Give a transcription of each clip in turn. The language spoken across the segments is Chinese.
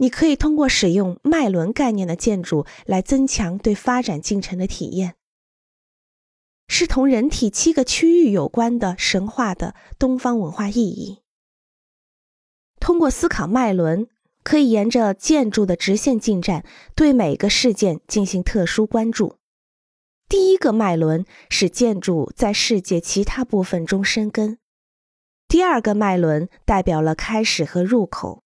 你可以通过使用脉轮概念的建筑来增强对发展进程的体验，是同人体七个区域有关的神话的东方文化意义。通过思考脉轮，可以沿着建筑的直线进展，对每个事件进行特殊关注。第一个脉轮使建筑在世界其他部分中生根，第二个脉轮代表了开始和入口。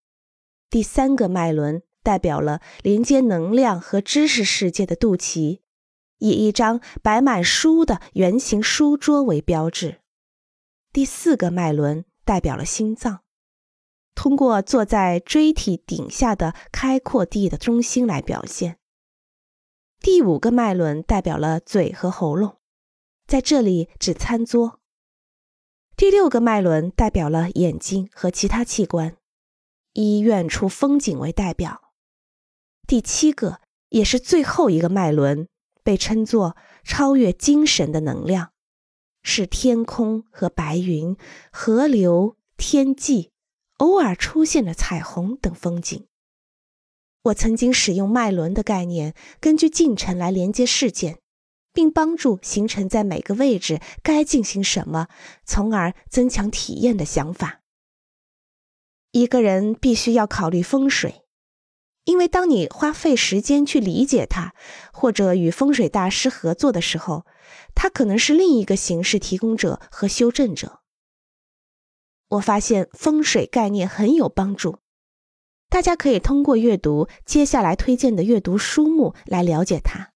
第三个脉轮代表了连接能量和知识世界的肚脐，以一张摆满书的圆形书桌为标志。第四个脉轮代表了心脏，通过坐在椎体顶下的开阔地的中心来表现。第五个脉轮代表了嘴和喉咙，在这里指餐桌。第六个脉轮代表了眼睛和其他器官。医院处风景为代表，第七个也是最后一个脉轮，被称作超越精神的能量，是天空和白云、河流、天际、偶尔出现的彩虹等风景。我曾经使用脉轮的概念，根据进程来连接事件，并帮助形成在每个位置该进行什么，从而增强体验的想法。一个人必须要考虑风水，因为当你花费时间去理解它，或者与风水大师合作的时候，他可能是另一个形式提供者和修正者。我发现风水概念很有帮助，大家可以通过阅读接下来推荐的阅读书目来了解它。